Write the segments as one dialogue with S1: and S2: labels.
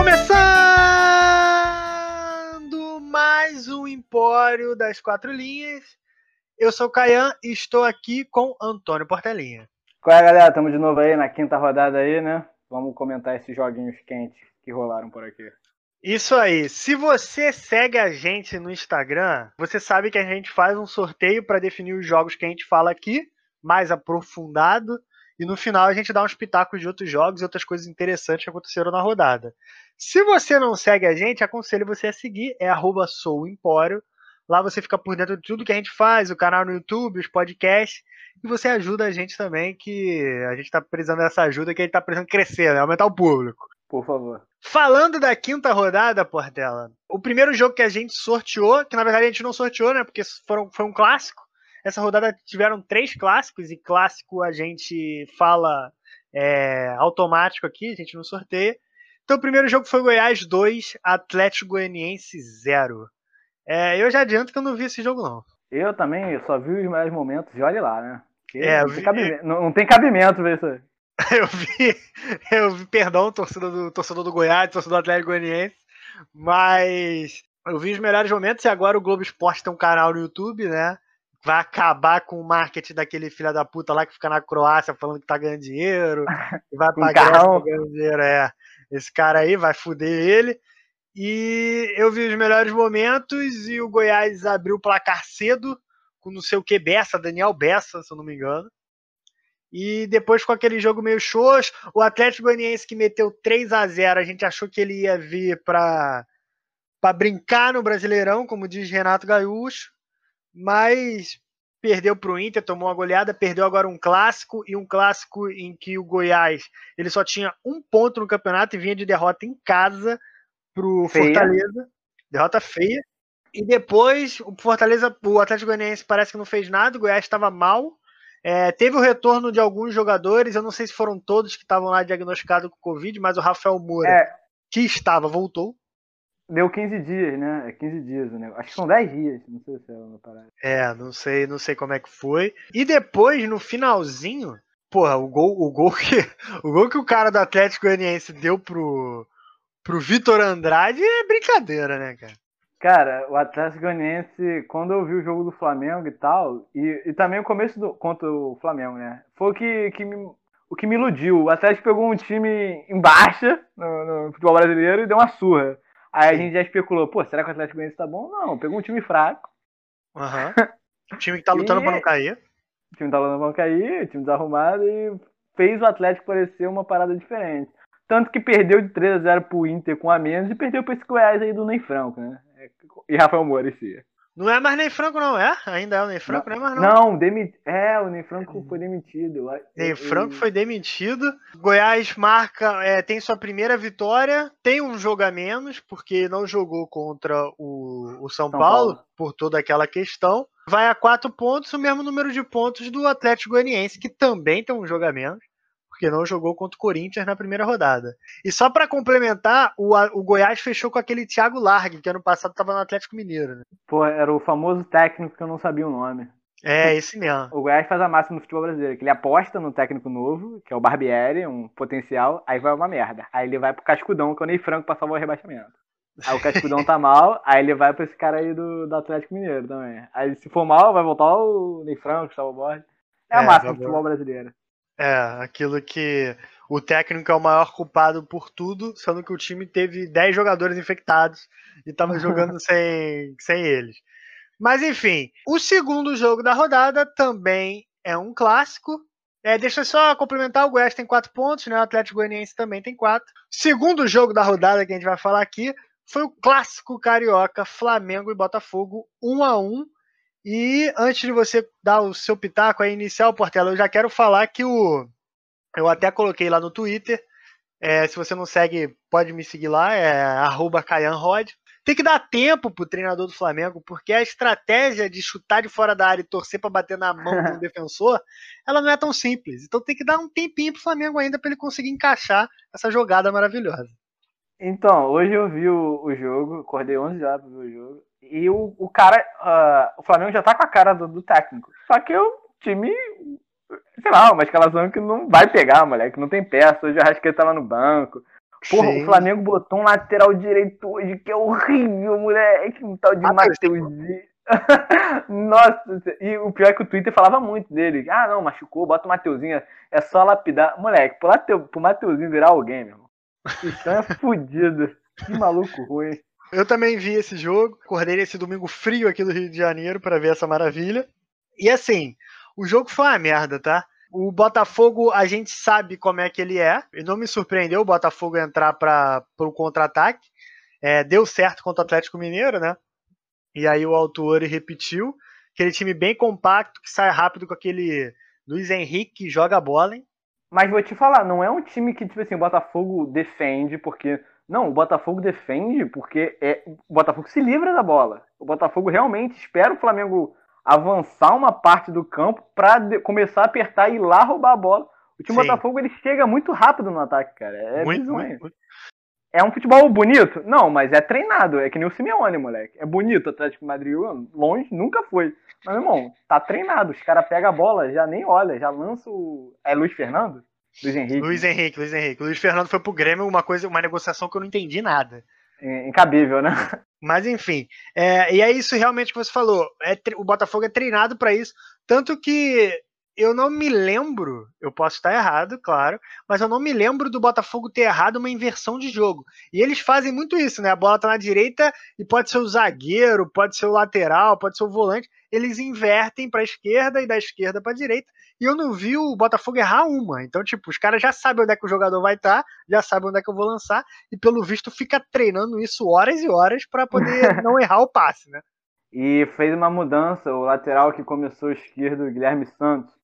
S1: Começando mais um Empório das Quatro Linhas. Eu sou o Caian e estou aqui com Antônio Portelinha.
S2: Qual é, galera? Estamos de novo aí na quinta rodada aí, né? Vamos comentar esses joguinhos quentes que rolaram por aqui.
S1: Isso aí. Se você segue a gente no Instagram, você sabe que a gente faz um sorteio para definir os jogos que a gente fala aqui, mais aprofundado, e no final a gente dá uns pitacos de outros jogos e outras coisas interessantes que aconteceram na rodada. Se você não segue a gente, aconselho você a seguir, é arroba souempório. Lá você fica por dentro de tudo que a gente faz, o canal no YouTube, os podcasts, e você ajuda a gente também, que a gente está precisando dessa ajuda, que a gente está precisando crescer, né? aumentar o público.
S2: Por favor.
S1: Falando da quinta rodada, Portela, o primeiro jogo que a gente sorteou, que na verdade a gente não sorteou, né? Porque foram, foi um clássico. Essa rodada tiveram três clássicos, e clássico a gente fala é, automático aqui, a gente não sorteia. Então o primeiro jogo foi Goiás 2, Atlético Goianiense 0. É, eu já adianto que eu não vi esse jogo, não.
S2: Eu também, eu só vi os melhores momentos e olha lá, né?
S1: É,
S2: não,
S1: vi-
S2: tem cabimento, não, não tem cabimento ver isso aí.
S1: Eu vi, eu vi, perdão, torcedor do, torcedor do Goiás, torcedor do Atlético Goianiense, mas eu vi os melhores momentos e agora o Globo Esporte tem um canal no YouTube, né? Vai acabar com o marketing daquele filho da puta lá que fica na Croácia falando que tá ganhando dinheiro, que vai
S2: Com
S1: pra Grécia ganhando dinheiro, é. Esse cara aí vai fuder ele. E eu vi os melhores momentos e o Goiás abriu o placar cedo com não sei o que Bessa, Daniel Bessa, se eu não me engano. E depois com aquele jogo meio xoxo, o Atlético Goianiense que meteu 3 a 0 a gente achou que ele ia vir para para brincar no Brasileirão, como diz Renato Gaúcho, mas perdeu para o Inter, tomou uma goleada, perdeu agora um clássico e um clássico em que o Goiás ele só tinha um ponto no campeonato e vinha de derrota em casa pro
S2: Feia.
S1: Fortaleza, derrota feia. E depois o Fortaleza, o Atlético Goianiense parece que não fez nada, o Goiás estava mal. É, teve o retorno de alguns jogadores, eu não sei se foram todos que estavam lá diagnosticados com Covid, mas o Rafael Moura,
S2: É,
S1: que estava, voltou.
S2: Deu 15 dias, né? É 15 dias o negócio. Acho que são 10 dias, não sei se é uma parada.
S1: É, não sei, não sei como é que foi. E depois, no finalzinho, porra, o gol, o gol que o gol que o cara do Atlético Goianiense deu pro pro Vitor Andrade é brincadeira, né, cara?
S2: Cara, o Atlético Goianiense, quando eu vi o jogo do Flamengo e tal, e, e também o começo do contra o Flamengo, né? Foi o que, que me, o que me iludiu. O Atlético pegou um time em baixa no, no futebol brasileiro e deu uma surra. Aí a gente já especulou, pô, será que o Atlético Goianiense tá bom? Não, pegou um time fraco.
S1: Aham. O time que tá lutando
S2: E-
S1: pra não cair.
S2: O time tava na mão cair, o time desarrumado e fez o Atlético parecer uma parada diferente. Tanto que perdeu de 3 a 0 pro Inter com a menos e perdeu pra esse Goiás aí do Ney Franco, né? E Rafael Moura esse.
S1: Não é mais Ney Franco, não, é? Ainda é o Ney Franco, não, é mais não.
S2: Não, é, o Ney Franco foi demitido.
S1: Ney Franco foi demitido. Goiás marca, é, tem sua primeira vitória, tem um jogo a menos, porque não jogou contra o, o São,
S2: São
S1: Paulo,
S2: Paulo.
S1: por toda aquela questão. Vai a quatro pontos, o mesmo número de pontos do Atlético Goianiense, que também tem um jogo a menos, porque não jogou contra o Corinthians na primeira rodada. E só para complementar, o, o Goiás fechou com aquele Thiago Largue, que ano passado estava no Atlético Mineiro. Né?
S2: Pô, era o famoso técnico que eu não sabia o nome.
S1: É, esse mesmo.
S2: O Goiás faz a máxima no futebol brasileiro, que ele aposta no técnico novo, que é o Barbieri, um potencial, aí vai uma merda. Aí ele vai pro Cascudão, que é o Ney Franco pra salvar o rebaixamento. Aí o Cascudão tá mal, aí ele vai pra esse cara aí do, do Atlético Mineiro também. Aí se for mal, vai voltar o Ney Franco, salva o Borges. É a
S1: É,
S2: máxima do futebol brasileiro.
S1: É, aquilo que o técnico é o maior culpado por tudo, sendo que o time teve 10 jogadores infectados e estava jogando sem, sem eles. Mas enfim, o segundo jogo da rodada também é um clássico. É, deixa eu só complementar, o Goiás tem 4 pontos, né? O Atlético Goianiense também tem 4. Segundo jogo da rodada que a gente vai falar aqui foi o clássico carioca Flamengo e Botafogo 1 a 1 e antes de você dar o seu pitaco aí inicial, Portela, eu já quero falar que o. Eu até coloquei lá no Twitter. é, se você não segue, pode me seguir lá, é arroba. Tem que dar tempo pro treinador do Flamengo, porque a estratégia de chutar de fora da área e torcer para bater na mão um defensor, ela não é tão simples. Então tem que dar um tempinho pro Flamengo ainda para ele conseguir encaixar essa jogada maravilhosa.
S2: Então, hoje eu vi o, o jogo, acordei 11 horas pra ver o jogo, e o, o cara, ah, o Flamengo já tá com a cara do, do técnico. Só que o time, sei lá, uma escalação que não vai pegar, moleque, não tem peça. Hoje o Arrascaeta tá lá no banco, Porra, Sim. o Flamengo botou um lateral direito hoje que é horrível, moleque. Um tal de Mateuzinho. Nossa, e o pior é que o Twitter falava muito dele. Ah, não, machucou, bota o Mateuzinho, é só lapidar. Moleque, pro, Mateu, pro Mateuzinho virar alguém, meu irmão. Isso é fodido. Que maluco ruim.
S1: Eu também vi esse jogo, acordei nesse domingo frio aqui do Rio de Janeiro para ver essa maravilha. E assim, o jogo foi uma merda, tá? O Botafogo, a gente sabe como é que ele é. E não me surpreendeu o Botafogo entrar para o contra-ataque. É, deu certo contra o Atlético Mineiro, né? E aí o Autuori repetiu. Aquele time bem compacto, que sai rápido com aquele Luiz Henrique que joga bola, hein?
S2: Mas vou te falar, não é um time que, tipo assim, o Botafogo defende porque. Não, o Botafogo defende porque é, o Botafogo se livra da bola. O Botafogo realmente espera o Flamengo avançar uma parte do campo para começar a apertar e ir lá roubar a bola. O time Sim. Botafogo ele chega muito rápido no ataque, cara. É muito, muito, É um futebol bonito? Não, mas é treinado. É que nem o Simeone, moleque. É bonito o Atlético Madrid. Longe, nunca foi. Mas, meu irmão, tá treinado. Os caras pegam a bola, já nem olha, já lança o. É Luiz Fernando?
S1: Luiz Henrique. Luiz Henrique, Luiz Henrique. Luiz Fernando foi pro Grêmio uma coisa, uma negociação que eu não entendi nada.
S2: É, incabível, né?
S1: Mas enfim, é, e é isso realmente que você falou. É, o Botafogo é treinado para isso, tanto que eu não me lembro, eu posso estar errado, claro, mas eu não me lembro do Botafogo ter errado uma inversão de jogo. E eles fazem muito isso, né? A bola tá na direita e pode ser o zagueiro, pode ser o lateral, pode ser o volante. Eles invertem para a esquerda e da esquerda para a direita. E eu não vi o Botafogo errar uma. Então, tipo, os caras já sabem onde é que o jogador vai estar, tá, já sabem onde é que eu vou lançar, e pelo visto fica treinando isso horas e horas para poder não errar o passe, né?
S2: E fez uma mudança, o lateral que começou esquerdo, o Guilherme Santos,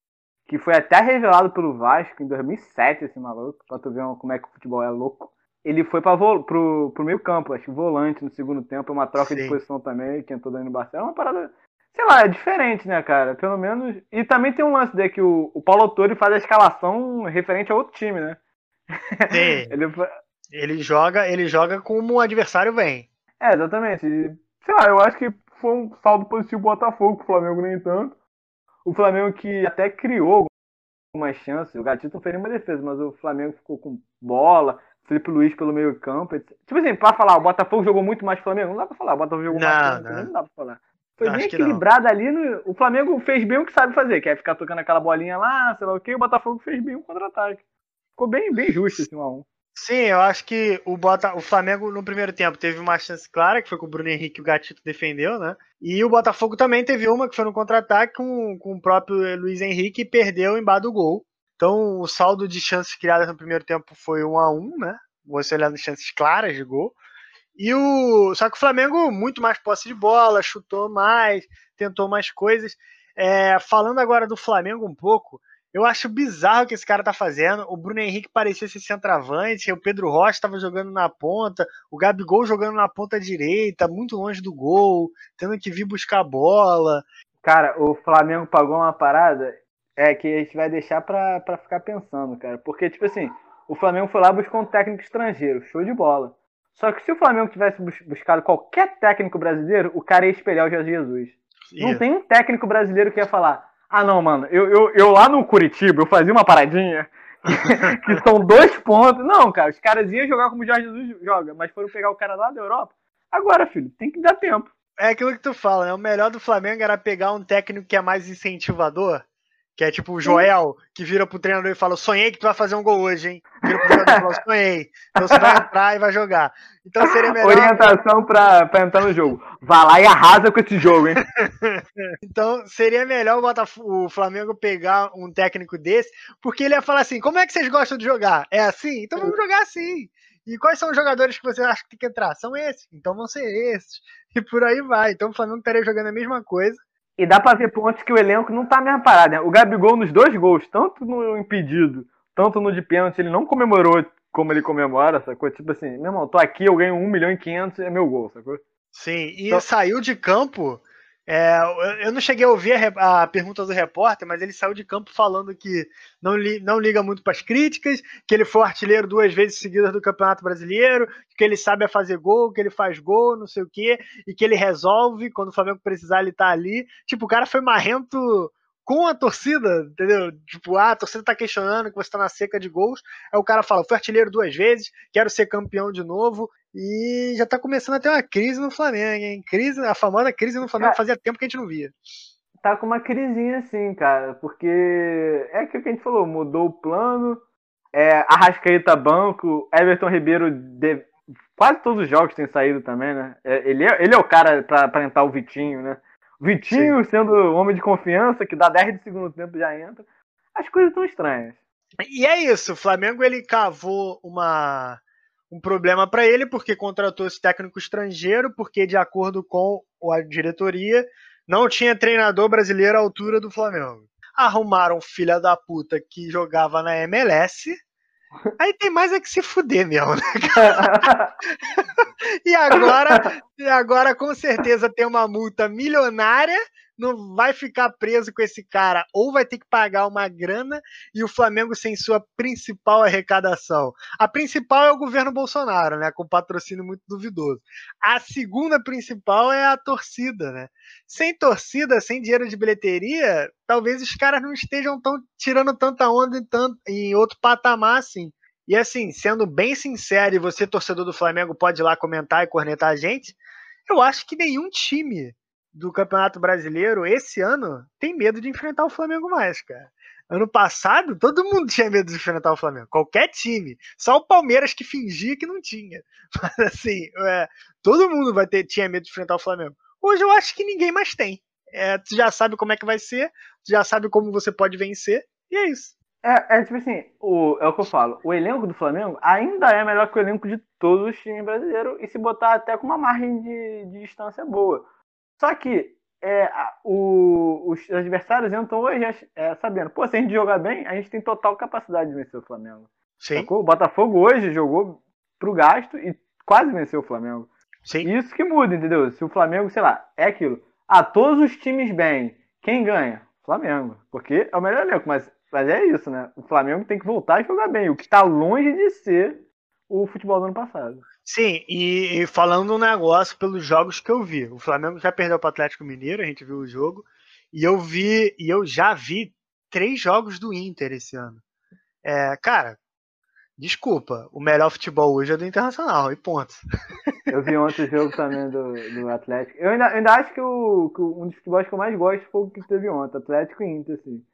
S2: que foi até revelado pelo Vasco em 2007, esse maluco, pra tu ver como é que o futebol é louco. Ele foi pra pro, pro meio campo, acho que volante no segundo tempo, uma troca Sim. de posição também, que entrou dando no Barcelona, é uma parada sei lá, é diferente, né, cara? Pelo menos. E também tem um lance de que o, o Paulo Autori faz a escalação referente a outro time, né?
S1: Sim. ele, ele joga, ele joga como o adversário vem.
S3: É, exatamente. E, sei lá, eu acho que foi um saldo positivo pro Botafogo, pro Flamengo nem tanto. O Flamengo que até criou algumas chances. O Gatito não fez nenhuma defesa, mas o Flamengo ficou com bola. Felipe Luiz pelo meio campo. Tipo assim, pra falar, o Botafogo jogou muito mais que o Flamengo, não dá pra falar. O Botafogo jogou
S1: não,
S3: mais
S1: Flamengo, não.
S3: não dá pra falar.
S2: Foi bem equilibrado ali. No... O Flamengo fez bem o que sabe fazer, que é ficar tocando aquela bolinha lá, sei lá o que. O Botafogo fez bem o contra-ataque. Ficou bem, bem justo esse 1x1.
S1: Sim, eu acho que o, Bota... o Flamengo no primeiro tempo teve uma chance clara, que foi com o Bruno Henrique o Gatito defendeu, né? E o Botafogo também teve uma que foi no contra-ataque com, com o próprio Luiz Henrique e perdeu embaixo do gol. Então o saldo de chances criadas no primeiro tempo foi 1 a 1 né? Você olhando chances claras de gol. E o. Só que o Flamengo, muito mais posse de bola, chutou mais, tentou mais coisas. É, falando agora do Flamengo um pouco, eu acho bizarro o que esse cara tá fazendo. O Bruno Henrique parecia ser centroavante, o Pedro Rocha estava jogando na ponta, o Gabigol jogando na ponta direita, muito longe do gol, tendo que vir buscar a bola.
S2: Cara, o Flamengo pagou uma parada é que a gente vai deixar pra, pra ficar pensando, cara. Porque, tipo assim, o Flamengo foi lá buscar um técnico estrangeiro, show de bola. Só que se o Flamengo tivesse buscado qualquer técnico brasileiro, o cara ia espelhar o Jorge Jesus. Não tem um técnico brasileiro que ia falar: ah, não, mano, eu, eu, eu lá no Curitiba, eu fazia uma paradinha que são dois pontos. Não, cara, os caras iam jogar como o Jorge Jesus joga, mas foram pegar o cara lá da Europa. Agora, filho, tem que dar tempo.
S1: É aquilo que tu fala, né? O melhor do Flamengo era pegar um técnico que é mais incentivador que é tipo o Joel, que vira pro treinador e fala: Sonhei que tu vai fazer um gol hoje, hein? Vira pro treinador e fala: Sonhei. Então você vai entrar e vai jogar. Então seria melhor.
S2: Orientação pra, pra entrar no jogo. Vá lá e arrasa com esse jogo, hein?
S1: então seria melhor o, o Flamengo pegar um técnico desse, porque ele ia falar assim: Como é que vocês gostam de jogar? É assim? Então vamos jogar assim. E quais são os jogadores que você acha que tem que entrar? São esses. Então vão ser esses. E por aí vai. Então o Flamengo estaria jogando a mesma coisa
S2: e dá pra ver pontos que o elenco não tá a mesma parada. Né? O Gabigol nos dois gols, tanto no impedido, tanto no de pênalti, ele não comemorou como ele comemora, sacou? Tipo assim, meu irmão, tô aqui, eu ganho 1 milhão e 500, é meu gol, sacou?
S1: Sim, e então... saiu de campo é, eu não cheguei a ouvir a, a, pergunta do repórter, mas ele saiu de campo falando que não, li, não liga muito para as críticas, que ele foi artilheiro duas vezes seguidas do Campeonato Brasileiro, que ele sabe fazer gol, que ele faz gol, não sei o quê, e que ele resolve, quando o Flamengo precisar, ele tá ali. Tipo, o cara foi marrento com a torcida, entendeu? Tipo, ah, a torcida tá questionando que você tá na seca de gols. Aí o cara fala, fui artilheiro duas vezes, quero ser campeão de novo. E já tá começando a ter uma crise no Flamengo, hein? Crise, a famosa crise no Flamengo, fazia tempo que a gente não via.
S2: Tá com uma crisinha assim, cara, porque é aquilo que a gente falou, mudou o plano, é, Arrascaeta banco, Everton Ribeiro, de, quase todos os jogos têm saído também, né? É, ele, é, ele é o cara pra aparentar o Vitinho, né? Vitinho Sim. sendo homem de confiança, que dá 10 de segundo tempo já entra. As coisas estão estranhas.
S1: E é isso, o Flamengo ele cavou uma, um problema para ele porque contratou esse técnico estrangeiro, porque de acordo com a diretoria não tinha treinador brasileiro à altura do Flamengo. Arrumaram filha da puta que jogava na MLS Aí tem mais é que se fuder mesmo, né, e agora, e agora com certeza tem uma multa milionária não vai ficar preso com esse cara, ou vai ter que pagar uma grana e o Flamengo sem sua principal arrecadação. A principal é o governo Bolsonaro, né, com patrocínio muito duvidoso. A segunda principal é a torcida, né? Sem torcida, sem dinheiro de bilheteria, talvez os caras não estejam tão tirando tanta onda em, tanto, em outro patamar assim. E assim, sendo bem sincero, e você, torcedor do Flamengo, pode ir lá comentar e cornetar a gente, eu acho que nenhum time do Campeonato Brasileiro esse ano tem medo de enfrentar o Flamengo mais, cara. Ano passado, todo mundo tinha medo de enfrentar o Flamengo. Qualquer time. Só o Palmeiras que fingia que não tinha. Mas assim, é, todo mundo vai ter, tinha medo de enfrentar o Flamengo. Hoje eu acho que ninguém mais tem. É, tu já sabe como é que vai ser, tu já sabe como você pode vencer, e é isso.
S2: É, é tipo assim, o, é o que eu falo. O elenco do Flamengo ainda é melhor que o elenco de todos os times brasileiros, e se botar até com uma margem de, de distância boa. Só que é, o, os adversários entram hoje é, sabendo, pô, se a gente jogar bem, a gente tem total capacidade de vencer o Flamengo. Sim. Sacou? O Botafogo hoje jogou pro gasto e quase venceu o Flamengo. Sim. Isso que muda, entendeu? Se o Flamengo, sei lá, é aquilo. Ah, todos os times bem. Quem ganha? Flamengo. Porque é o melhor elenco, mas, mas é isso, né? O Flamengo tem que voltar a jogar bem, o que está longe de ser o futebol do ano passado.
S1: Sim, e, e, falando um negócio pelos jogos que eu vi. O Flamengo já perdeu para o Atlético Mineiro, a gente viu o jogo. E eu vi, e eu já vi três jogos do Inter esse ano. É, cara, desculpa, o melhor futebol hoje é do Internacional, e ponto.
S2: Eu vi ontem o jogo também do, do Atlético. Eu ainda, ainda acho que, o, que um dos futebols que eu mais gosto foi o que teve ontem, Atlético e Inter, assim.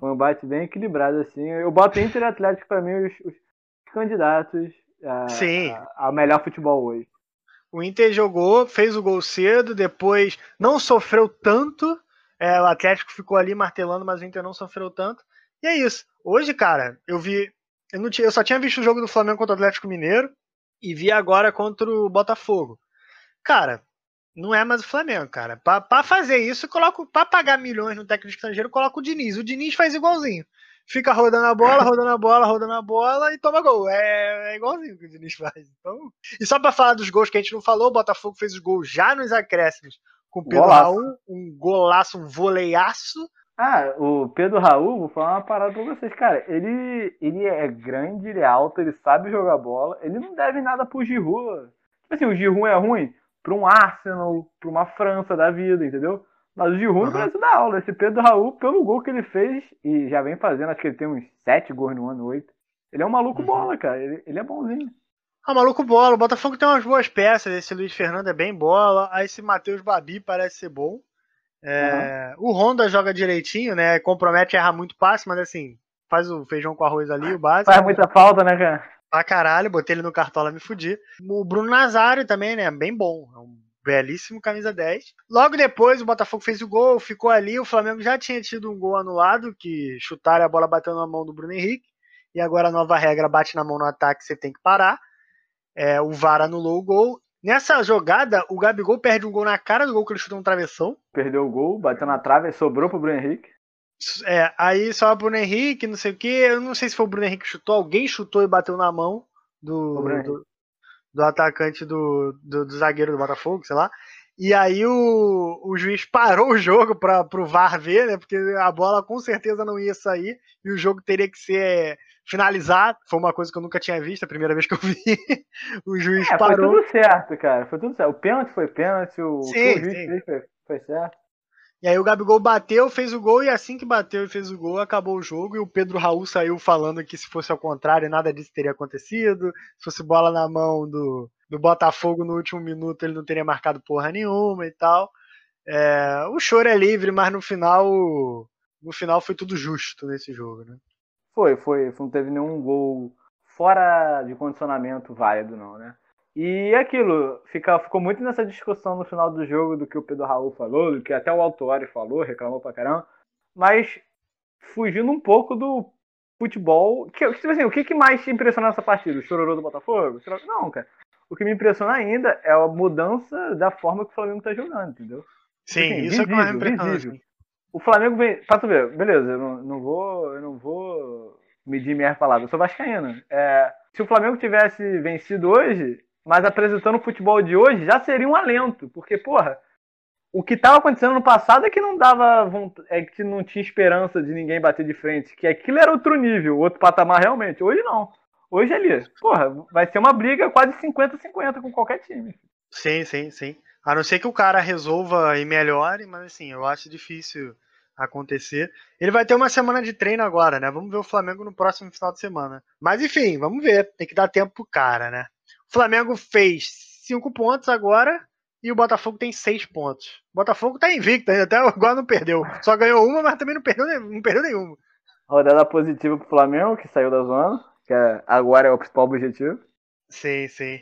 S2: Foi um bate bem equilibrado, assim. Eu boto Inter e Atlético para mim os, os candidatos a, Sim. A, a melhor futebol hoje.
S1: O Inter jogou, fez o gol cedo, depois não sofreu tanto. É, o Atlético ficou ali martelando, mas o Inter não sofreu tanto. E é isso. Hoje, cara, eu vi. Eu, não tinha, eu só tinha visto o jogo do Flamengo contra o Atlético Mineiro e vi agora contra o Botafogo. Cara, não é mais o Flamengo, cara. Para fazer isso, coloco para pagar milhões no técnico estrangeiro, coloco o Diniz. O Diniz faz igualzinho fica rodando a bola, rodando a bola, rodando a bola e toma gol. É, é igualzinho o que o Diniz faz. Então, e só para falar dos gols que a gente não falou, o Botafogo fez os gols já nos acréscimos com o Pedro golaço. Raul, um golaço, um voleiaço.
S2: Ah, o Pedro Raul, vou falar uma parada pra vocês, cara. Ele, ele é grande, ele é alto, ele sabe jogar bola, ele não deve nada pro Giroud. Tipo assim, o Giroud é ruim pra um Arsenal, pra uma França da vida, entendeu? Mas o Giroud uhum. parece da aula. Esse Pedro Raul, pelo gol que ele fez, e já vem fazendo, acho que ele tem uns sete gols no ano, oito. Ele é um maluco uhum. bola, cara. Ele, ele é bonzinho.
S1: Ah, maluco bola. O Botafogo tem umas boas peças. Esse Luiz Fernando é bem bola. Aí esse Matheus Babi parece ser bom. É, uhum. O Honda joga direitinho, né? Compromete erra muito passe, mas assim, faz o feijão com arroz ali, o básico.
S2: Faz muita falta, né, cara?
S1: Pra caralho, botei ele no cartola me fudi. O Bruno Nazário também, né? Bem bom. É um belíssimo camisa 10. Logo depois o Botafogo fez o gol, ficou ali, o Flamengo já tinha tido um gol anulado, que chutaram a bola bateu na mão do Bruno Henrique, e agora a nova regra bate na mão no ataque, você tem que parar. É, o VAR anulou o gol. Nessa jogada, o Gabigol perde um gol na cara do gol que ele chutou um travessão.
S2: Perdeu o gol, bateu na trave, sobrou pro Bruno Henrique.
S1: É, aí só o Bruno Henrique, não sei o que. Eu não sei se foi o Bruno Henrique que chutou, alguém chutou e bateu na mão do, do, do atacante do, do, do, zagueiro do Botafogo, sei lá. E aí o, o juiz parou o jogo para o VAR ver, né? Porque a bola com certeza não ia sair e o jogo teria que ser finalizado. Foi uma coisa que eu nunca tinha visto, a primeira vez que eu vi. o juiz é, parou.
S2: Foi tudo certo, cara. Foi tudo certo. O pênalti foi pênalti, o, sim, o juiz sim. fez foi, foi certo.
S1: E aí o Gabigol bateu, fez o gol, e assim que bateu e fez o gol, acabou o jogo, e o Pedro Raul saiu falando que se fosse ao contrário, nada disso teria acontecido. Se fosse bola na mão do, do Botafogo no último minuto, ele não teria marcado porra nenhuma e tal. É, o choro é livre, mas no final. No final foi tudo justo nesse jogo, né?
S2: Foi, foi. Não teve nenhum gol fora de condicionamento válido, não, né? E aquilo, fica, ficou muito nessa discussão no final do jogo do que o Pedro Raul falou, do que até o Altuari falou, reclamou pra caramba, mas fugindo um pouco do futebol. Que, tipo assim, o que, que mais te impressiona nessa partida? O chororô do Botafogo? Não, cara. O que me impressiona ainda é a mudança da forma que o Flamengo tá jogando, entendeu?
S1: Sim, assim, isso visível, é que mais me impressiona.
S2: O Flamengo vem. Pra tu ver, beleza, eu não, não vou. Eu não vou medir minhas palavras. Eu sou vascaíno. É, se o Flamengo tivesse vencido hoje, mas apresentando o futebol de hoje já seria um alento, porque, porra, o que estava acontecendo no passado é que não dava é que não tinha esperança de ninguém bater de frente, que aquilo era outro nível, outro patamar realmente. Hoje não. Hoje ali, porra, vai ser uma briga quase 50-50 com qualquer time.
S1: Sim, sim, sim. A não ser que o cara resolva e melhore, mas assim, eu acho difícil acontecer. Ele vai ter uma semana de treino agora, né? Vamos ver o Flamengo no próximo final de semana. Mas enfim, vamos ver. Tem que dar tempo pro cara, né? Flamengo fez cinco pontos agora e o Botafogo tem seis pontos. O Botafogo tá invicto ainda, até agora não perdeu. Só ganhou uma, mas também não perdeu, não perdeu nenhuma.
S2: Rodada positiva pro Flamengo, que saiu da zona, que é, agora é o principal objetivo.
S1: Sim, sim.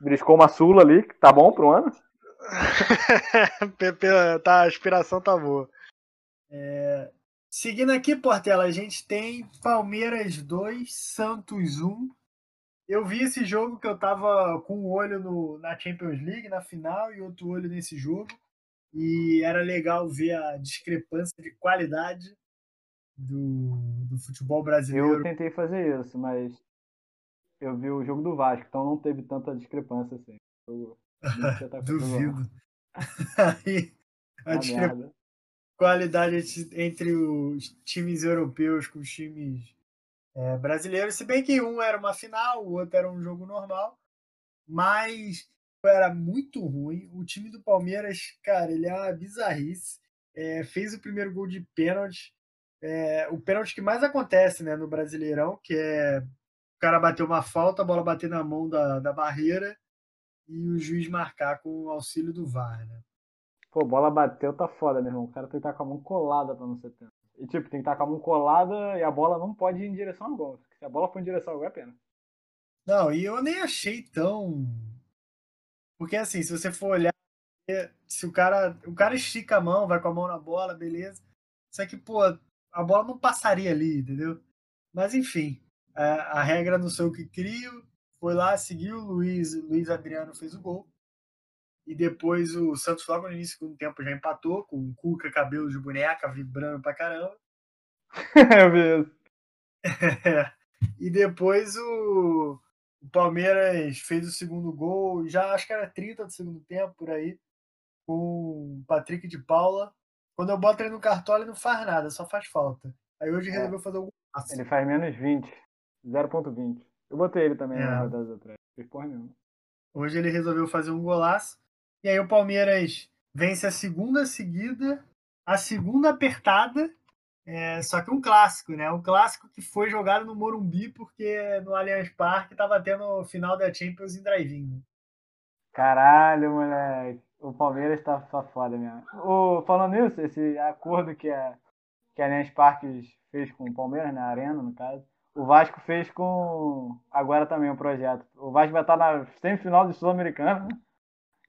S2: Briscou uma Sula ali, que tá bom pro ano.
S1: tá, a inspiração tá boa. É, seguindo aqui, Portela, a gente tem Palmeiras 2, Santos 1. Eu vi esse jogo que eu tava com um olho no, na Champions League, na final, e outro olho nesse jogo. E era legal ver a discrepância de qualidade do, do futebol brasileiro.
S2: Eu tentei fazer isso, mas eu vi o jogo do Vasco, então não teve tanta discrepância assim. Eu,
S1: tá Duvido. Aí, a discrepância qualidade entre os times europeus com os times é, brasileiros, se bem que um era uma final, o outro era um jogo normal, mas era muito ruim. O time do Palmeiras, cara, ele é uma bizarrice. É, fez o primeiro gol de pênalti, é, o pênalti que mais acontece né, no Brasileirão, que é o cara bater uma falta, a bola bater na mão da, da barreira e o juiz marcar com o auxílio do VAR. Né?
S2: Pô, bola bateu, tá foda, meu irmão. O cara tem que estar com a mão colada pra não ser pênalti. E tipo, tem que estar com a mão colada e a bola não pode ir em direção ao gol. Se a bola for em direção ao gol, é pena.
S1: Não, e eu nem achei tão. Porque assim, se você for olhar, se o cara. O cara estica a mão, vai com a mão na bola, beleza. Só que, pô, a bola não passaria ali, entendeu? Mas enfim, a, a regra não sou eu que crio. Foi lá, seguiu, Luiz, Luiz Adriano fez o gol. E depois o Santos, logo no início do segundo tempo, já empatou, com o Cuca cabelo de boneca, vibrando pra caramba.
S2: é mesmo.
S1: e depois o, o Palmeiras fez o segundo gol, já acho que era 30 do segundo tempo, por aí, com o Patrick de Paula. Quando eu boto ele no cartola, ele não faz nada, só faz falta. Aí hoje é. resolveu fazer algum
S2: passo. Ele faz menos 20, 0.20. Eu botei ele também é. na das outras. Fez porra nenhuma.
S1: Hoje ele resolveu fazer um golaço. E aí o Palmeiras vence a segunda seguida, a segunda apertada, é, só que um clássico, né? Um clássico que foi jogado no Morumbi porque no Allianz Parque estava tendo o final da Champions em drive-in. Né?
S2: Caralho, moleque. O Palmeiras tá, tá foda mesmo. O, falando nisso, esse acordo que a, que a Allianz Parque fez com o Palmeiras, na Arena, no caso, o Vasco fez com. Agora também um projeto. O Vasco vai estar na semifinal do Sul-Americano,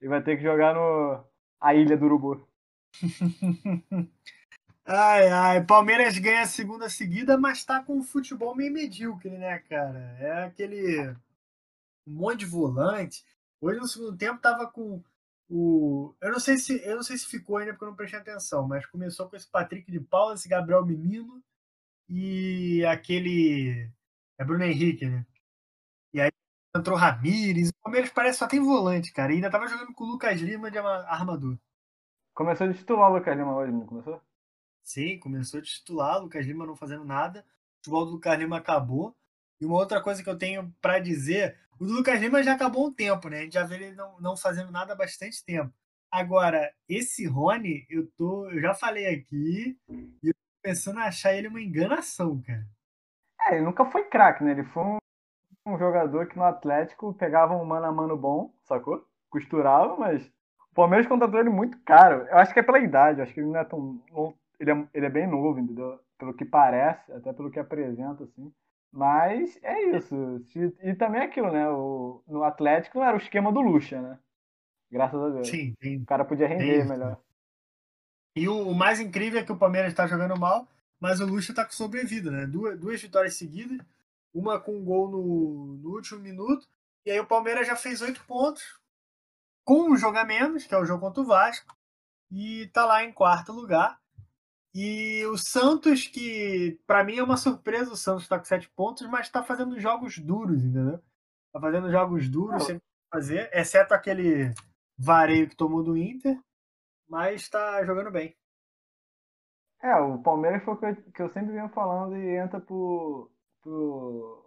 S2: né? E vai ter que jogar no a Ilha do Urubu.
S1: ai, ai. Palmeiras ganha a segunda seguida, mas tá com um futebol meio medíocre, né, cara? É aquele um monte de volante. Hoje no segundo tempo tava com o. Eu não sei se eu não sei se ficou ainda porque eu não prestei atenção, mas começou com esse Patrick de Paula, esse Gabriel Menino e aquele. É Bruno Henrique, né? Entrou Ramires. O Palmeiras parece só tem volante, cara. E ainda tava jogando com o Lucas Lima de armador.
S2: Começou de titular o Lucas Lima hoje, não começou?
S1: Sim, começou de titular, o Lucas Lima não fazendo nada. O futebol do Lucas Lima acabou. E uma outra coisa que eu tenho para dizer, o do Lucas Lima já acabou um tempo, né? A gente já vê ele não, não fazendo nada há bastante tempo. Agora, esse Rony, eu tô. Eu já falei aqui, e eu tô pensando em achar ele uma enganação, cara.
S2: É, ele nunca foi craque, né? Ele foi um, um, jogador que no Atlético pegava um mano a mano bom, sacou? Costurava, mas o Palmeiras contratou ele muito caro. Eu acho que é pela idade, acho que ele não é tão. Ele é, ele é bem novo, entendeu? Pelo que parece, até pelo que apresenta, assim. Mas é isso. E também é aquilo, né? O, no Atlético não era o esquema do Lucha, né? Graças a Deus.
S1: Sim,
S2: O cara podia render melhor.
S1: E o, o, mais incrível é que o Palmeiras está jogando mal, mas o Lucha está com sobrevida, né? Duas, duas vitórias seguidas, uma com um gol no, no último minuto, e aí o Palmeiras já fez oito pontos, com um jogo a menos, que é o jogo contra o Vasco, e está lá em quarto lugar. E o Santos, que para mim é uma surpresa, o Santos está com sete pontos, mas está fazendo jogos duros, entendeu? Está fazendo jogos duros, sem fazer, exceto aquele vareio que tomou do Inter, mas está jogando bem.
S2: É, o Palmeiras foi o que eu, que eu sempre venho falando e entra pro, pro,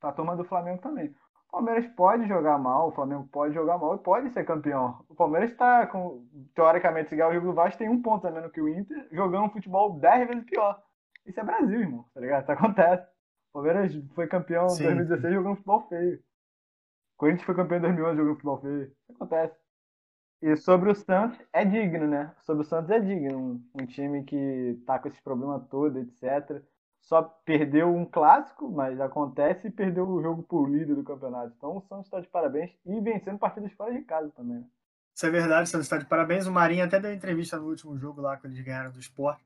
S2: pra turma do Flamengo também. O Palmeiras pode jogar mal, o Flamengo pode jogar mal e pode ser campeão. O Palmeiras está, com, teoricamente, se ganhar o Rio do Vasco, tem um ponto a menos que o Inter, jogando um futebol 10 vezes pior. Isso é Brasil, irmão, tá ligado? Isso acontece. O Palmeiras foi campeão em 2016 jogando futebol feio. O Corinthians foi campeão em 2011 jogando futebol feio. Isso acontece. E sobre o Santos, é digno, né? Sobre o Santos é digno. Um, um time que tá com esses problemas todos, etc. Só perdeu um clássico, mas acontece, e perdeu o jogo por líder do campeonato. Então o Santos está de parabéns e vencendo partidas fora de casa também. Né?
S1: Isso é verdade, Santos está de parabéns. O Marinho até deu entrevista no último jogo lá, quando eles ganharam do Sport,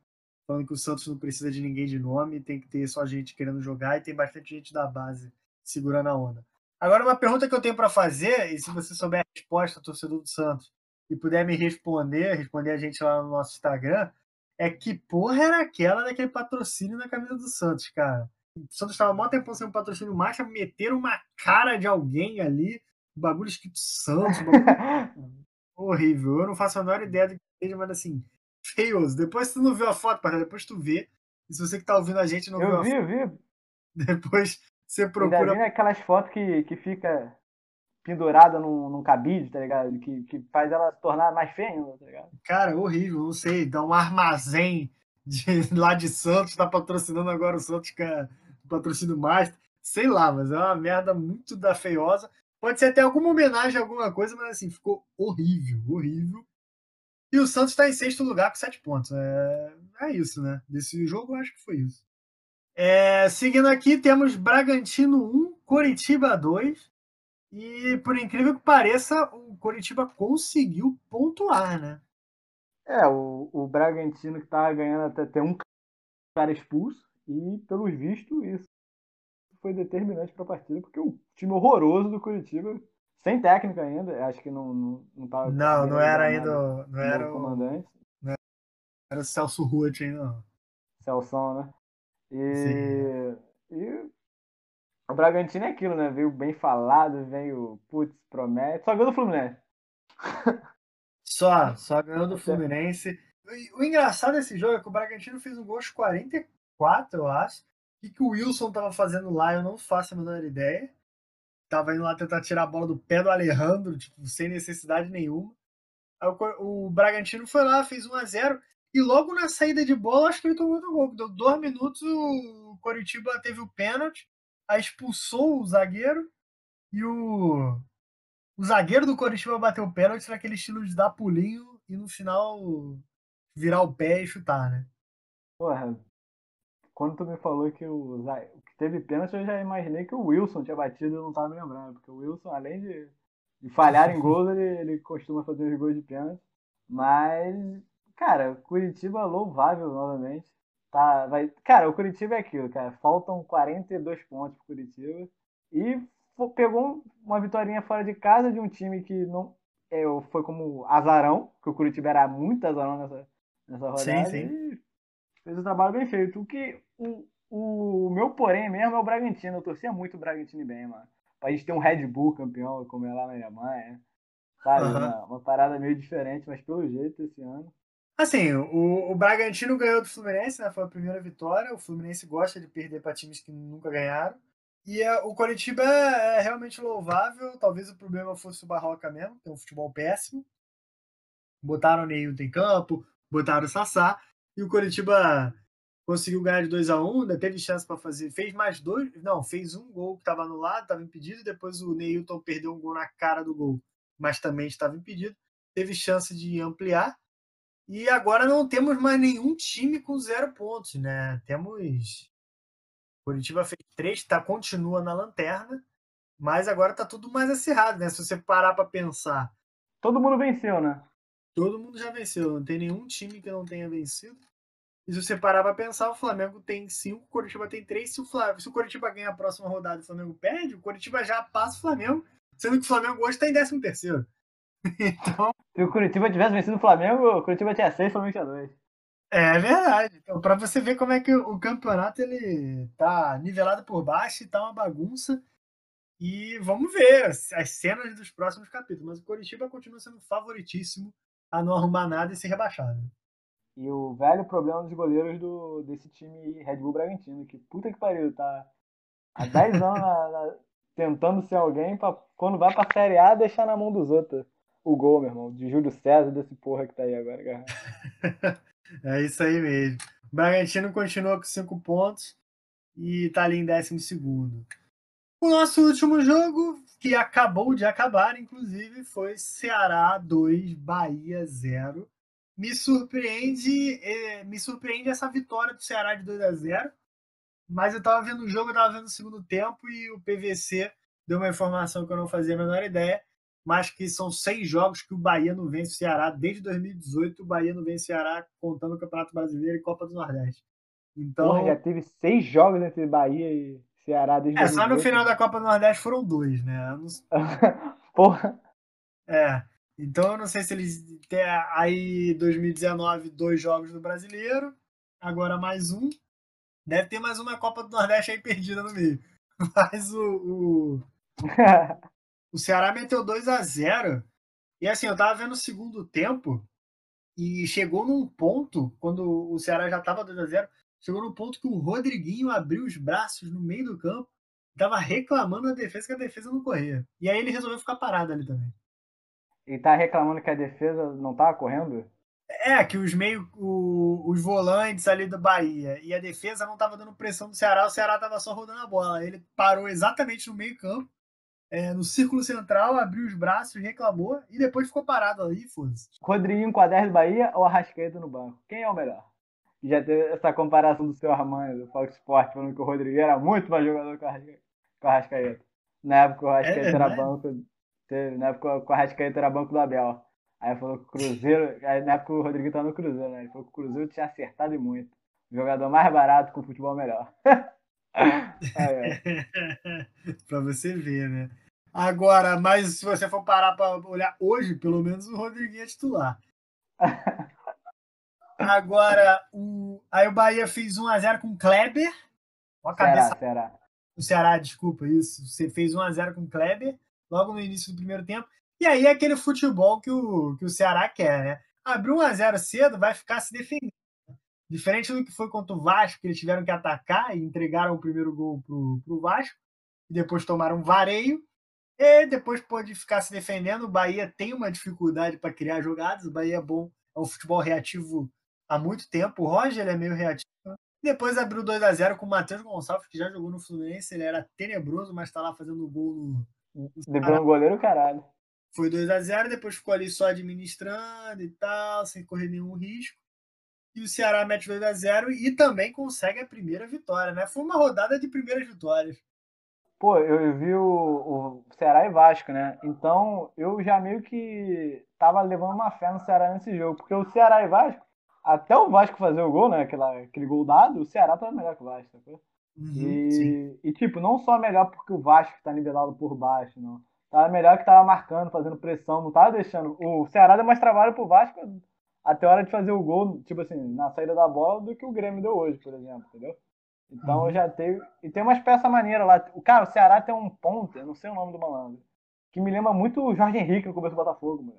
S1: falando que o Santos não precisa de ninguém de nome, tem que ter só gente querendo jogar e tem bastante gente da base segurando a onda. Agora, uma pergunta que eu tenho para fazer, e se você souber a resposta, torcedor do Santos, e puder me responder, responder a gente lá no nosso Instagram, é que porra era aquela daquele patrocínio na camisa do Santos, cara. O Santos estava mó tempo sem um patrocínio marcha, meteram uma cara de alguém ali, bagulho escrito Santos, bagulho horrível. Eu não faço a menor ideia do que seja, mas assim, feioso. Depois tu não viu a foto, para depois tu vê. E se você que tá ouvindo a gente não
S2: eu
S1: viu
S2: vi, a foto, eu vi.
S1: Depois você procura.
S2: Ainda aquelas fotos que, que fica pendurada num, num cabide, tá ligado? Que, que faz ela se tornar mais feia, tá ligado?
S1: Cara, horrível, não sei, dá um armazém de, lá de Santos, tá patrocinando agora o Santos que é patrocínio mais, sei lá, mas é uma merda muito da feiosa. Pode ser até alguma homenagem a alguma coisa, mas assim, ficou horrível, horrível. E o Santos está em sexto lugar com sete pontos. É, é isso, né? Desse jogo, eu acho que foi isso. É, seguindo aqui, temos Bragantino 1, Coritiba 2. E por incrível que pareça, o Coritiba conseguiu pontuar, né?
S2: É, o, o Bragantino que tava ganhando até ter um cara expulso, e pelos vistos isso foi determinante para a partida, porque o time horroroso do Curitiba, sem técnico ainda, acho que não não, não tava
S1: Não, não era ainda, não era
S2: o comandante.
S1: Não era o Celso Ruth ainda não.
S2: Celso, né? E, e o Bragantino é aquilo, né? Veio bem falado, veio, putz, promete. Só ganhou do Fluminense.
S1: Só, só ganhou do Fluminense. O engraçado desse jogo é que o Bragantino fez um gol aos 44, eu acho. O que, que o Wilson tava fazendo lá, eu não faço a menor ideia. Tava indo lá tentar tirar a bola do pé do Alejandro, tipo, sem necessidade nenhuma. Aí o, o Bragantino foi lá, fez 1 a 0 E logo na saída de bola, acho que ele tomou outro gol. Deu dois minutos, o Coritiba teve o pênalti aí expulsou o zagueiro e o, o zagueiro do Coritiba bateu o pênalti naquele estilo de dar pulinho e no final virar o pé e chutar, né?
S2: Porra, quando tu me falou que o que teve pênalti, eu já imaginei que o Wilson tinha batido e eu não tava me lembrando, porque o Wilson, além de, de falhar em gols, ele, ele costuma fazer os gols de pênalti. Mas, cara, Curitiba louvável novamente. Tá, vai... Cara, o Curitiba é aquilo, cara. Faltam 42 pontos pro Curitiba. E pegou uma vitória fora de casa de um time que não é, foi como azarão, que o Curitiba era muito azarão nessa, nessa rodada.
S1: Sim, sim.
S2: fez o trabalho bem feito. O que o, o meu porém mesmo é o Bragantino. Eu torcia muito o Bragantino bem, mano. Pra gente ter um Red Bull campeão, como é lá na Alemanha. Sabe? Uhum. Uma, uma parada meio diferente, mas pelo jeito esse ano.
S1: Assim, o, o Bragantino ganhou do Fluminense, né? Foi a primeira vitória. O Fluminense gosta de perder para times que nunca ganharam. E é, o Coritiba é, é, realmente louvável. Talvez o problema fosse o Barroca mesmo, tem um futebol péssimo. botaram o Neilton em campo, botaram o Sassá, e o Coritiba conseguiu ganhar de 2 a 1 ainda teve chance para fazer, fez mais dois, não, fez um gol que estava anulado, estava impedido, depois o Neilton perdeu um gol na cara do gol, mas também estava impedido, teve chance de ampliar, e agora não temos mais nenhum time com zero pontos, né? Temos. Curitiba fez três, tá, continua na lanterna, mas agora tá tudo mais acirrado, né? Se você parar para pensar.
S2: Todo mundo venceu, né?
S1: Todo mundo já venceu, não tem nenhum time que não tenha vencido. E se você parar para pensar, o Flamengo tem cinco, o Curitiba tem três. Se o, Flamengo, se o Curitiba ganhar a próxima rodada e o Flamengo perde, o Curitiba já passa o Flamengo, sendo que o Flamengo hoje está em 13 terceiro.
S4: então... Se o Curitiba tivesse vencido o Flamengo, o Curitiba tinha seis, o Flamengo tinha dois.
S1: É verdade. Então, para você ver como é que o campeonato ele tá nivelado por baixo e tá uma bagunça. E vamos ver as cenas dos próximos capítulos. Mas o Curitiba continua sendo favoritíssimo a não arrumar nada e ser rebaixado.
S2: E o velho problema dos goleiros do, desse time Red Bull Bragantino, que puta que pariu, tá há 10 anos na, na, tentando ser alguém pra quando vai pra Série A deixar na mão dos outros o gol, meu irmão, de Júlio César, desse porra que tá aí agora, cara.
S1: é isso aí mesmo. O Bragantino continua com 5 pontos e tá ali em 12 segundo. O nosso último jogo, que acabou de acabar, inclusive, foi Ceará 2, Bahia 0. Me surpreende, eh, me surpreende essa vitória do Ceará de 2 a 0 mas eu tava vendo o jogo, eu tava vendo o segundo tempo e o PVC deu uma informação que eu não fazia a menor ideia, mas que são seis jogos que o Bahia não vence o Ceará desde 2018. O Bahia não vence o Ceará contando o Campeonato Brasileiro e Copa do Nordeste. Então,
S2: Porra, já teve seis jogos entre Bahia e Ceará desde
S1: É, 2018. só no final da Copa do Nordeste foram dois, né? Não...
S2: Porra.
S1: É. Então eu não sei se eles têm aí 2019 dois jogos do Brasileiro, agora mais um. Deve ter mais uma Copa do Nordeste aí perdida no meio. Mas o, o, o Ceará meteu 2 a 0 E assim, eu tava vendo o segundo tempo e chegou num ponto, quando o Ceará já tava 2 a 0 chegou num ponto que o Rodriguinho abriu os braços no meio do campo, tava reclamando da defesa que a defesa não corria. E aí ele resolveu ficar parado ali também.
S2: E tá reclamando que a defesa não tava correndo?
S1: É, que os meio o, os volantes ali do Bahia e a defesa não tava dando pressão do Ceará, o Ceará tava só rodando a bola. Ele parou exatamente no meio-campo, é, no círculo central, abriu os braços, reclamou e depois ficou parado ali, foda-se.
S2: Rodriguinho com a 10 do Bahia ou Arrascaeta no banco? Quem é o melhor? Já teve essa comparação do seu Armando, do Fox Sport, falando que o Rodriguinho era muito mais jogador que o Arrascaeta. Na época o Arrascaeta é, era banco. Na época o Arrascaeta era banco do Abel. Aí falou que o Cruzeiro. Aí na época o Rodrigo tava no Cruzeiro, né? Ele falou que o Cruzeiro tinha acertado e muito. O jogador mais barato com futebol melhor.
S1: pra você ver, né? Agora, mas se você for parar pra olhar hoje, pelo menos o Rodriguinho é titular. Agora, o... aí o Bahia fez 1x0 com o Kleber.
S2: Ó a cabeça. Ceará, Ceará.
S1: O Ceará, desculpa, isso. Você fez 1x0 com o Kleber, logo no início do primeiro tempo. E aí é aquele futebol que o, que o Ceará quer, né? Abriu 1 a 0 cedo, vai ficar se defendendo. Diferente do que foi contra o Vasco, que eles tiveram que atacar e entregaram o primeiro gol pro, pro Vasco, e depois tomaram um vareio, e depois pode ficar se defendendo. O Bahia tem uma dificuldade para criar jogadas, o Bahia é bom, é um futebol reativo há muito tempo. O Roger é meio reativo. Depois abriu 2 a 0 com o Matheus Gonçalves, que já jogou no Fluminense, ele era tenebroso, mas está lá fazendo gol no.
S2: no goleiro, caralho
S1: foi 2 a 0 depois ficou ali só administrando e tal, sem correr nenhum risco. E o Ceará mete 2 a 0 e também consegue a primeira vitória, né? Foi uma rodada de primeiras vitórias.
S2: Pô, eu vi o, o Ceará e Vasco, né? Então eu já meio que tava levando uma fé no Ceará nesse jogo, porque o Ceará e Vasco, até o Vasco fazer o gol, né? Aquela, aquele gol dado, o Ceará tava melhor que o Vasco, sacou? Uhum, e, e, tipo, não só melhor porque o Vasco tá nivelado por baixo, não. Tava melhor que tava marcando, fazendo pressão, não tava deixando. O Ceará deu mais trabalho pro Vasco até a hora de fazer o gol, tipo assim, na saída da bola, do que o Grêmio deu hoje, por exemplo, entendeu? Então uhum. já teve. E tem umas peças maneiras lá. O cara, o Ceará tem um ponta, não sei o nome do malandro, que me lembra muito o Jorge Henrique no começo do Botafogo, mano.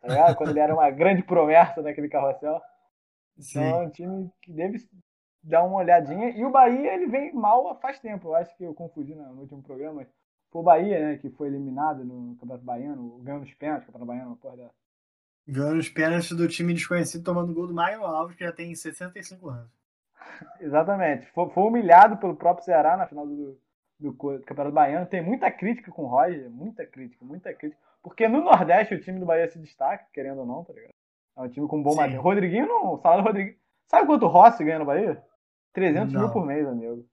S2: Tá ligado? Quando ele era uma grande promessa naquele carrossel. Sim. Então é um time que deve dar uma olhadinha. E o Bahia, ele vem mal faz tempo. Eu acho que eu confundi no último programa. Foi o Bahia, né, que foi eliminado no Campeonato Baiano, ganhando os pênaltis, Campeonato Baiano, porra da,
S1: Ganhou nos pênaltis do time desconhecido tomando gol do Magno Alves, que já tem 65 anos.
S2: Exatamente. Foi, foi humilhado pelo próprio Ceará na final do, do Campeonato Baiano. Tem muita crítica com o Roger, muita crítica, muita crítica. Porque no Nordeste o time do Bahia se destaca, querendo ou não, tá ligado? É um time com bom material. Rodriguinho não. O salário do Rodriguinho. Sabe quanto o Rossi ganha no Bahia? 300 não. mil por mês, amigo.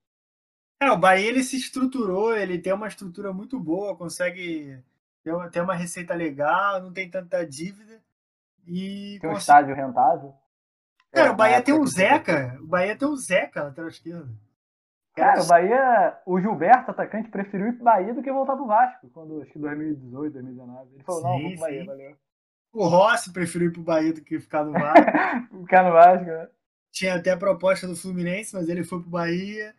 S1: É, o Bahia ele se estruturou, ele tem uma estrutura muito boa, consegue ter uma receita legal, não tem tanta dívida. E
S2: tem um estádio rentável.
S1: Cara, é, o Bahia tem um Zeca. O Bahia tem um Zeca lateral esquerdo.
S2: Cara, o Bahia, o Gilberto, atacante, preferiu ir pro Bahia do que voltar pro Vasco, quando acho que 2018, 2019. Ele falou, sim, não, vou pro Bahia, sim. valeu.
S1: O Rossi preferiu ir pro Bahia do que ficar no Vasco.
S2: ficar no Vasco, né?
S1: Tinha até a proposta do Fluminense, mas ele foi pro Bahia.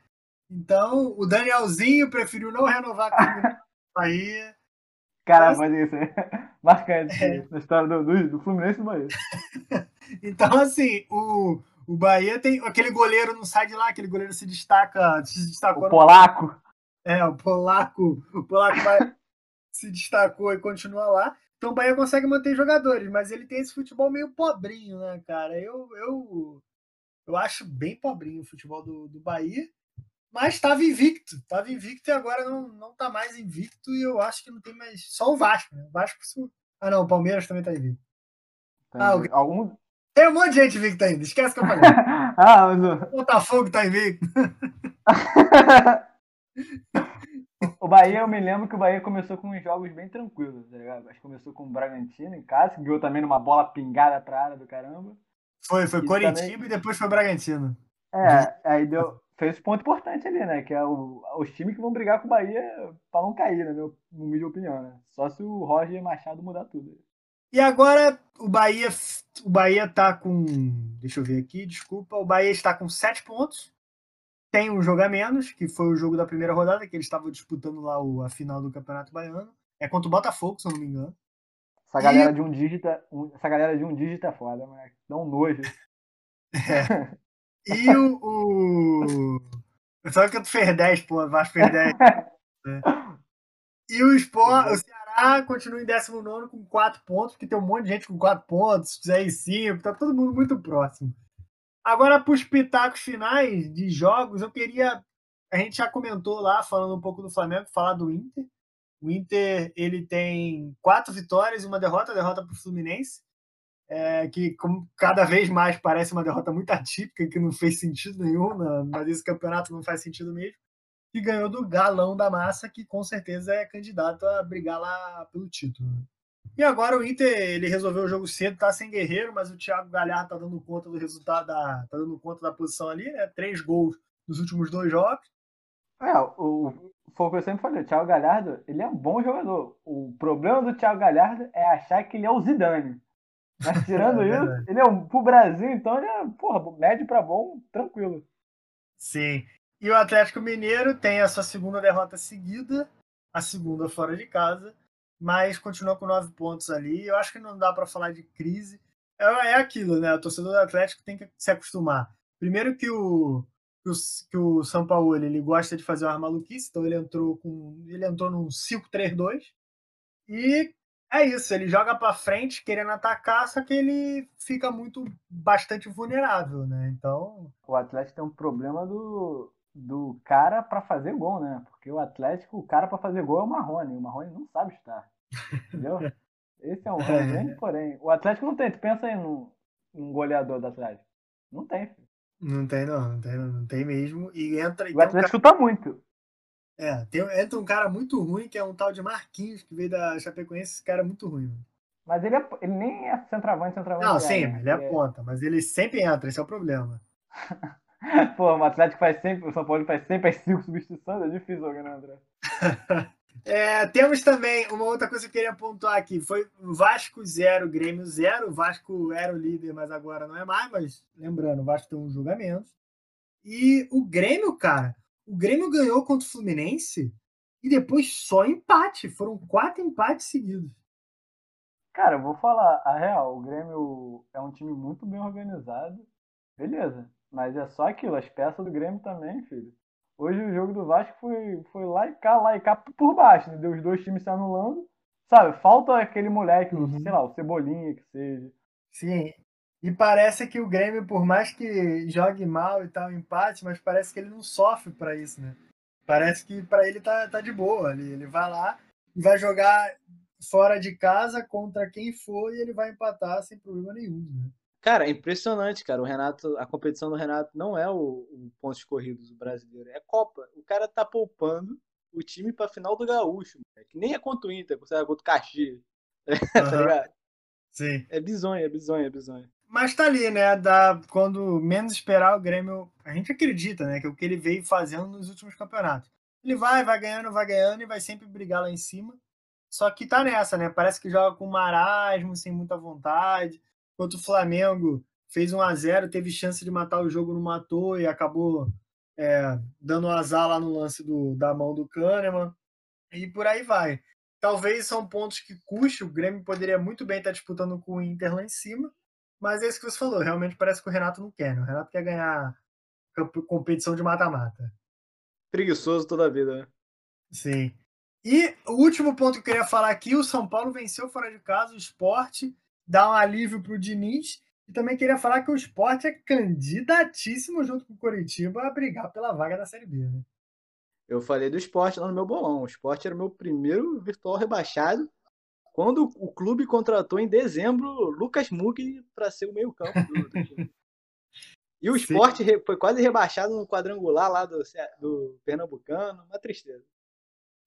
S1: Então, o Danielzinho preferiu não renovar com o Bahia.
S2: Cara, mas isso é marcante é. na história do, do, do Fluminense e do Bahia.
S1: então, assim, o, o Bahia tem. Aquele goleiro não sai de lá, aquele goleiro se destaca. Se destacou
S2: o polaco. No...
S1: É, o polaco. O polaco se destacou e continua lá. Então o Bahia consegue manter jogadores, mas ele tem esse futebol meio pobrinho, né, cara? Eu, eu, eu acho bem pobrinho o futebol do, do Bahia. Mas estava invicto, estava invicto e agora não, não tá mais invicto e eu acho que não tem mais. Só o Vasco, né? O Vasco. Ah, não, o Palmeiras também tá invicto.
S2: Ah, o... Algum...
S1: Tem um monte de gente invicta ainda, esquece que eu falei.
S2: ah, mas...
S1: O Botafogo tá invicto.
S2: o Bahia, eu me lembro que o Bahia começou com uns jogos bem tranquilos, tá ligado? Acho que começou com o Bragantino em casa, que ganhou também numa bola pingada pra área do caramba.
S1: Foi, foi Coritiba também... e depois foi Bragantino.
S2: É, aí deu, fez ponto importante ali, né? Que é o, os times que vão brigar com o Bahia para não cair, né? Meu, no minha opinião, né? Só se o Roger Machado mudar tudo.
S1: E agora o Bahia, o Bahia tá com. Deixa eu ver aqui, desculpa. O Bahia está com sete pontos. Tem um jogo a menos, que foi o jogo da primeira rodada, que eles estavam disputando lá o, a final do Campeonato Baiano. É contra o Botafogo, se eu não me engano.
S2: Essa galera e... de um dígito, um, essa galera de um dígito é foda, mas dá um nojo.
S1: É. E o. o... Só que tu fez 10, pô, Vasco fez 10. né? E o Sport, o Ceará continua em 19 com 4 pontos, porque tem um monte de gente com 4 pontos, Zé 5, tá todo mundo muito próximo. Agora, para os pitacos finais de jogos, eu queria. A gente já comentou lá, falando um pouco do Flamengo, falar do Inter. O Inter ele tem quatro vitórias e uma derrota, derrota para o Fluminense é, que como cada vez mais parece uma derrota muito atípica, que não fez sentido nenhum, né? mas esse campeonato não faz sentido mesmo, e ganhou do galão da massa, que com certeza é candidato a brigar lá pelo título. Né? E agora o Inter ele resolveu o jogo cedo, tá sem guerreiro, mas o Thiago Galhardo tá dando conta do resultado, da, tá dando conta da posição ali, né? Três gols nos últimos dois jogos.
S2: É, o, foi o que eu sempre falei, o Thiago Galhardo, ele é um bom jogador. O problema do Thiago Galhardo é achar que ele é o Zidane. Mas tirando é, isso, ele é um, pro Brasil, então ele é, porra, médio para bom, tranquilo.
S1: Sim. E o Atlético Mineiro tem a sua segunda derrota seguida, a segunda fora de casa, mas continua com nove pontos ali. Eu acho que não dá para falar de crise. É, é aquilo, né? O torcedor do Atlético tem que se acostumar. Primeiro que o, que o, que o São Paulo ele gosta de fazer uma maluquice, então ele entrou com ele entrou num 5-3-2 e é isso, ele joga para frente querendo atacar, só que ele fica muito bastante vulnerável, né? Então,
S2: o Atlético tem um problema do, do cara para fazer gol, né? Porque o Atlético, o cara para fazer gol é o Marrone, o Marrone não sabe estar. Entendeu? Esse é um é. grande porém. O Atlético não tem, tu pensa aí num, num goleador do Atlético. Não tem, filho.
S1: Não tem, não, não tem, não tem mesmo. E entra.
S2: O Atlético cara... chuta muito.
S1: É, tem, entra um cara muito ruim, que é um tal de Marquinhos, que veio da Chapecoense, esse cara é muito ruim. Mano.
S2: Mas ele, é, ele nem é centroavante, centroavante.
S1: Não, sim, né? ele é, ponta, mas ele sempre entra, esse é o problema.
S2: Pô, o Atlético faz sempre, o São Paulo faz sempre as cinco substituições, é difícil jogar, né, André?
S1: é, temos também uma outra coisa que eu queria pontuar aqui, foi Vasco 0, Grêmio 0, o Vasco era o líder, mas agora não é mais, mas lembrando, o Vasco tem um julgamento. E o Grêmio, cara, o Grêmio ganhou contra o Fluminense e depois só empate. Foram quatro empates seguidos.
S2: Cara, eu vou falar a real. O Grêmio é um time muito bem organizado. Beleza. Mas é só aquilo. As peças do Grêmio também, filho. Hoje o jogo do Vasco foi, foi lá e cá, lá e cá por baixo. Deu os dois times se anulando.
S3: Sabe, falta aquele moleque,
S1: Uhum.
S3: sei lá, o Cebolinha que seja.
S1: Sim. E parece que o Grêmio, por mais que jogue mal e tal, empate, mas parece que ele não sofre pra isso, né? Parece que pra ele tá, tá de boa. Ele, ele vai lá e vai jogar fora de casa contra quem for e ele vai empatar sem problema nenhum, né?
S2: Cara, é impressionante, cara. O Renato, a competição do Renato não é o, o pontos corridos do brasileiro, é Copa. O cara tá poupando o time pra final do Gaúcho, que nem é contra o Inter, é contra o Caxias. tá
S1: Aham.
S2: ligado?
S1: Sim.
S2: É bizonho, é bizonho, é bizonho.
S1: Mas tá ali, né? Da, quando menos esperar o Grêmio. A gente acredita, né? Que é o que ele veio fazendo nos últimos campeonatos. Ele vai, vai ganhando, vai ganhando e vai sempre brigar lá em cima. Só que tá nessa, né? Parece que joga com marasmo, sem muita vontade. Enquanto o Flamengo fez 1 a 0 teve chance de matar o jogo, não matou e acabou é, dando azar lá no lance do, da mão do Kahneman. E por aí vai. Talvez são pontos que custe. O Grêmio poderia muito bem estar disputando com o Inter lá em cima. Mas é isso que você falou. Realmente parece que o Renato não quer. Né? O Renato quer ganhar competição de mata-mata.
S2: Preguiçoso toda a vida, né?
S1: Sim. E o último ponto que eu queria falar aqui: o São Paulo venceu fora de casa, o esporte dá um alívio para o Diniz. E também queria falar que o esporte é candidatíssimo junto com o Coritiba a brigar pela vaga da Série B. Né?
S2: Eu falei do esporte lá no meu bolão. O esporte era o meu primeiro virtual rebaixado. Quando o clube contratou em dezembro Lucas Mugni para ser o meio-campo do, do time. E o esporte foi quase rebaixado no quadrangular lá do, do Pernambucano. Uma tristeza.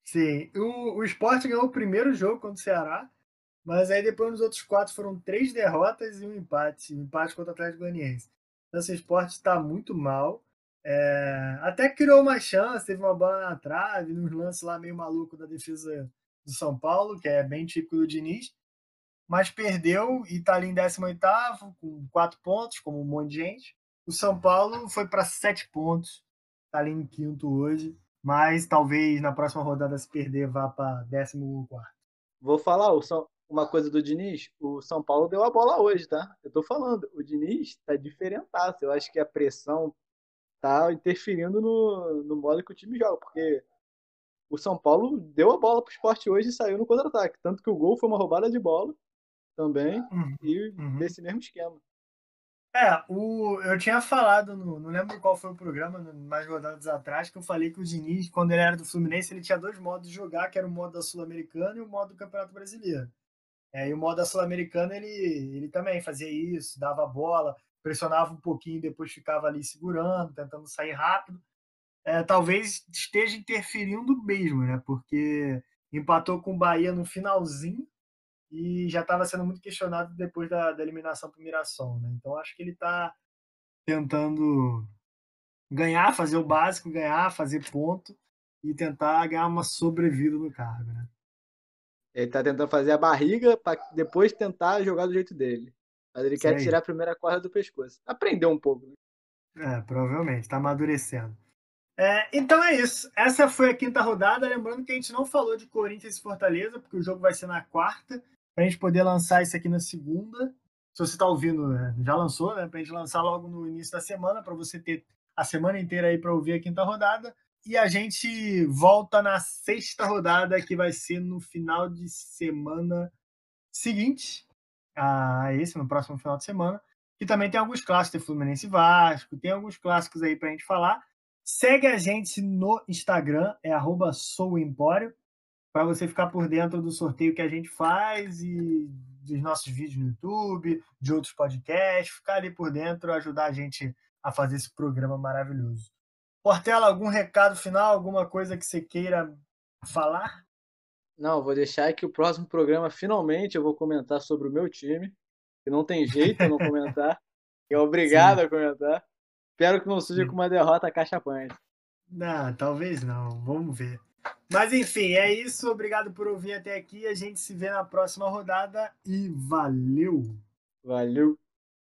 S1: Sim, o, o Sport ganhou o primeiro jogo contra o Ceará, mas aí depois nos outros quatro foram três derrotas e um empate, um empate contra o Atlético Goianiense. Então esse Sport está muito mal. É, até criou uma chance, teve uma bola na trave, nos lances lá meio maluco da defesa do São Paulo, que é bem típico do Diniz, mas perdeu e está ali em 18º, com quatro pontos, como um monte de gente. O São Paulo foi para sete pontos, está ali em quinto hoje mas talvez na próxima rodada se perder vá para 14.
S2: Vou falar uma coisa do Diniz. O São Paulo deu a bola hoje, tá? Eu tô falando. O Diniz tá diferentaço. Eu acho que a pressão tá interferindo no, no modo que o time joga, porque o São Paulo deu a bola pro esporte hoje e saiu no contra-ataque. Tanto que o gol foi uma roubada de bola também, e
S1: Uhum.
S2: desse mesmo esquema.
S1: É, o, eu tinha falado, no, não lembro qual foi o programa, mais rodadas atrás, que eu falei que o Diniz, quando ele era do Fluminense, ele tinha dois modos de jogar, que era o modo da Sul-Americana e o modo do Campeonato Brasileiro. É, e o modo da Sul-Americana, ele, ele também fazia isso, dava a bola, pressionava um pouquinho, depois ficava ali segurando, tentando sair rápido. É, talvez esteja interferindo mesmo, né? Porque empatou com o Bahia no finalzinho, e já estava sendo muito questionado depois da, da eliminação para o Mirassol, né? Então acho que ele está tentando ganhar, fazer o básico, ganhar, fazer ponto e tentar ganhar uma sobrevida no cargo, né?
S2: Ele tá tentando fazer a barriga para depois tentar jogar do jeito dele. Mas ele
S1: Isso
S2: quer tirar a primeira corda do pescoço. Aprendeu um pouco. né?
S1: É, provavelmente, está amadurecendo. É, então é isso. Essa foi a quinta rodada. Lembrando que a gente não falou de Corinthians e Fortaleza, porque o jogo vai ser na quarta, para a gente poder lançar isso aqui na segunda. Se você está ouvindo, né, já lançou, né? Para a gente lançar logo no início da semana, para você ter a semana inteira aí para ouvir a quinta rodada. E a gente volta na sexta rodada, que vai ser no final de semana seguinte a esse, no próximo final de semana. Que também tem alguns clássicos, tem Fluminense e Vasco, tem alguns clássicos aí pra gente falar. Segue a gente no Instagram, é arroba souempório, para você ficar por dentro do sorteio que a gente faz e dos nossos vídeos no YouTube, de outros podcasts, ficar ali por dentro, ajudar a gente a fazer esse programa maravilhoso. Portela, algum recado final, alguma coisa que você queira falar?
S2: Não, vou deixar que o próximo programa, finalmente, eu vou comentar sobre o meu time. Que não tem jeito eu não comentar. É obrigado a comentar. Espero que não seja com uma derrota cachapante.
S1: Não, talvez não. Vamos ver. Mas enfim, é isso. Obrigado por ouvir até aqui. A gente se vê na próxima rodada e valeu!
S2: Valeu!